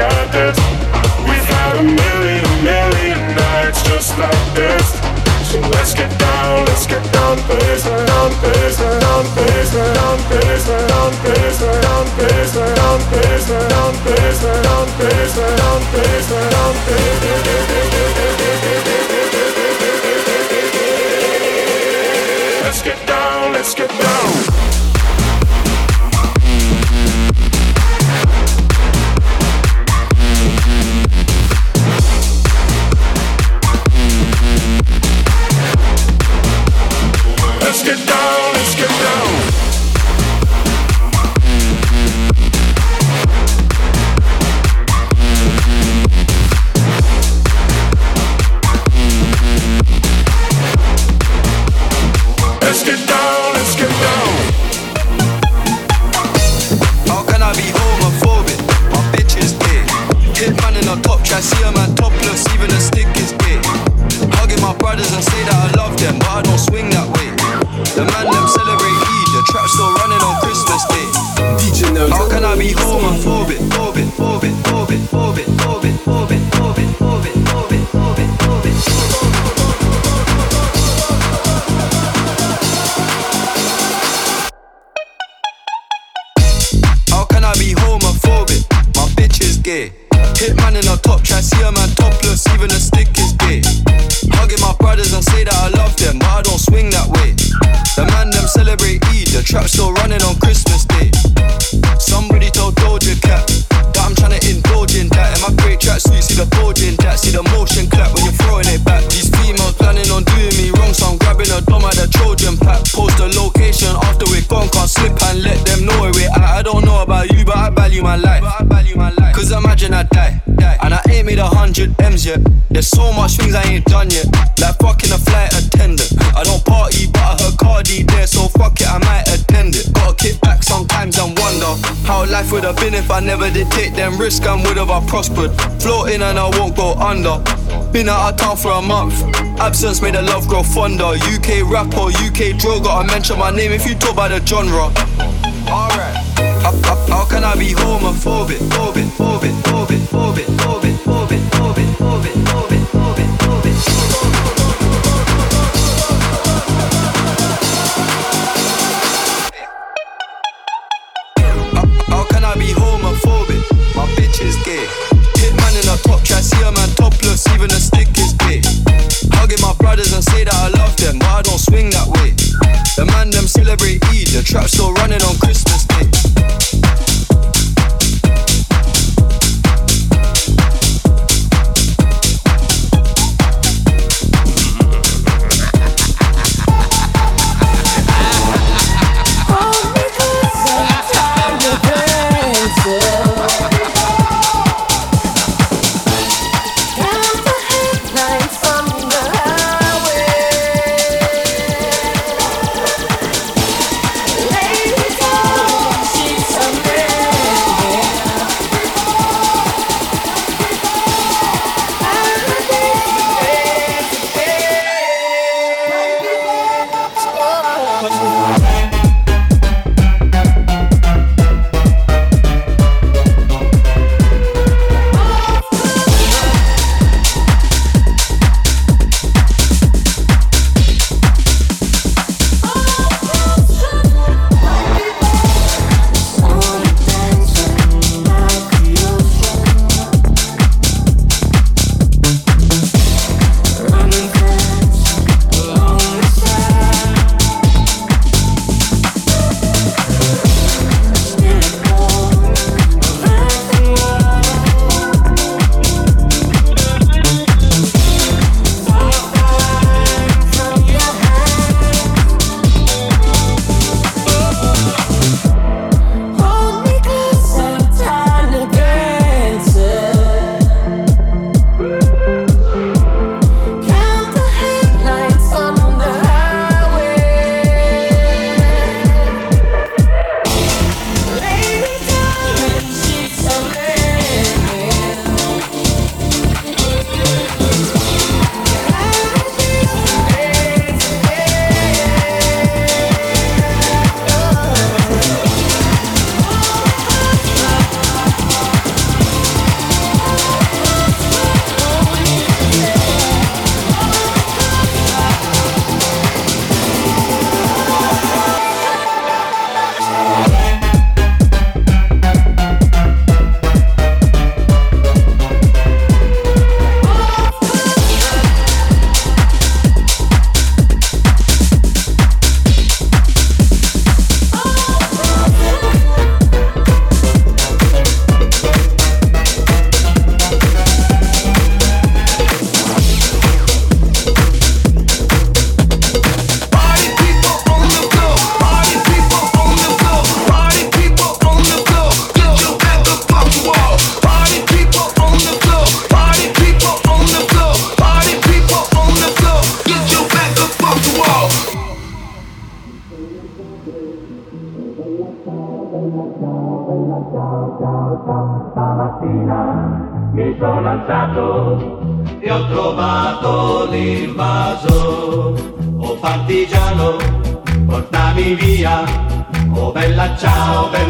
We've had a million, million nights just like this. So let's get down, let's get down business, down business, down business, down business, down business, down business, down down down down down to 100 M's yet. There's so much things I ain't done yet. Like fucking a flight attendant. I don't party, but I heard Cardi there, so fuck it, I might attend it. Gotta kick back sometimes and wonder how life would have been if I never did take them risks and would have I prospered. Floating and I won't go under. Been out of town for a month. Absence made the love grow fonder. UK rapper, UK drill, gotta mention my name if you talk about the genre. Alright. How, how, how can I be homophobic, phobic, phobic, phobic, phobic, phobic? Trap still running on Christmas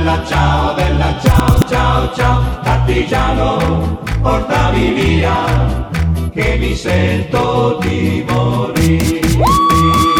bella ciao, bella ciao, ciao, ciao, partigiano, portami via, che mi sento di morire.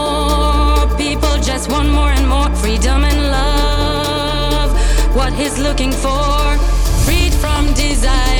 people just want more and more freedom and love. What he's looking for, freed from desire.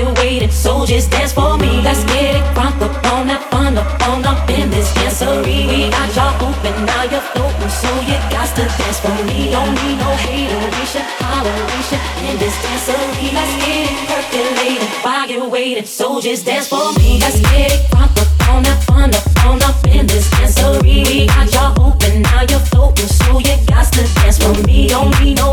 Percolating waiting, so just dance for me. Let's get it crunk up on that fun up on up in this dancery. We got y'all open, now you're floating, so you got to dance for me. Don't need no hateration, holleration in this dancery. Let's get it percolating while you're waiting, so just dance for me. Let's get it crunk up on that fun up on up in this dancery. We got y'all open, now you're floating, so you got to dance for me. Don't need no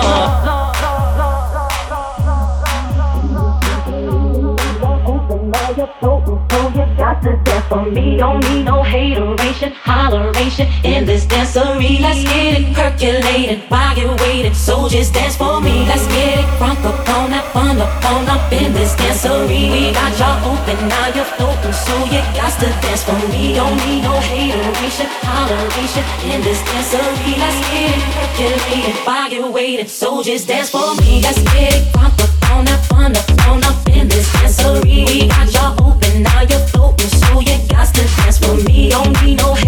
Me. Don't need no hateration, holleration in this dancery. Let's get it percolating while you're waiting. So just dance for me. Let's get it crunk up on that fun up in this dancery. We got y'all open, now you're floating, so you got to dance for me. Don't need no hateration, holleration in this dancery. Let's get it percolating while you're waiting. So just dance for me. Let's get it crunk up on that fun up up in this dancery. We got y'all Don't need no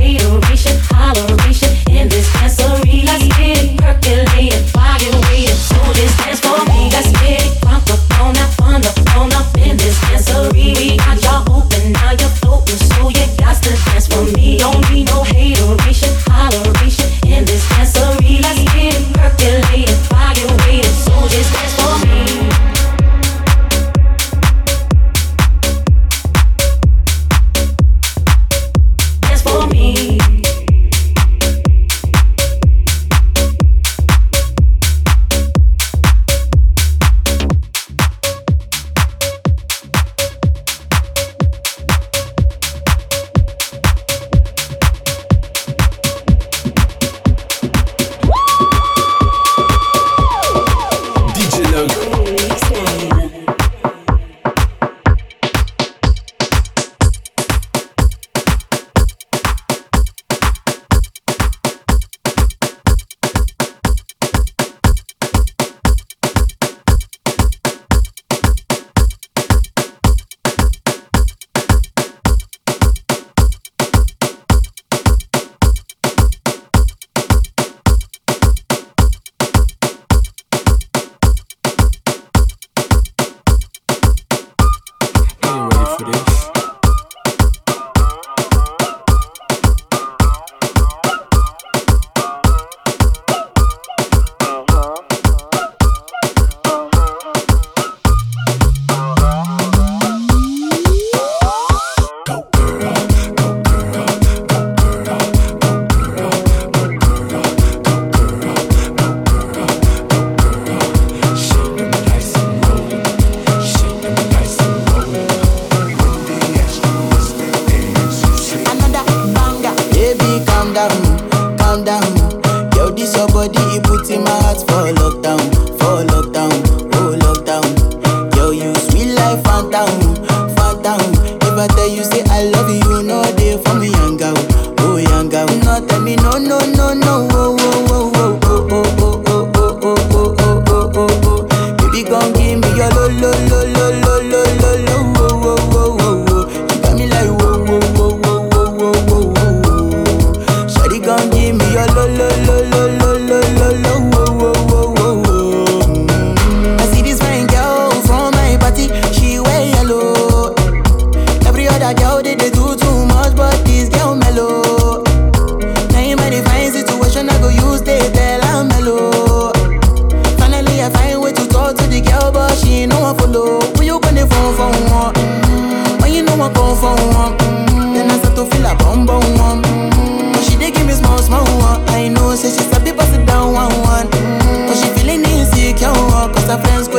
I for one, mm. then I start to feel a bum bum one. Mm. But she dey give me small small one. I know say she sabi pass it down one one. Mm. But she feeling insecure cause her friends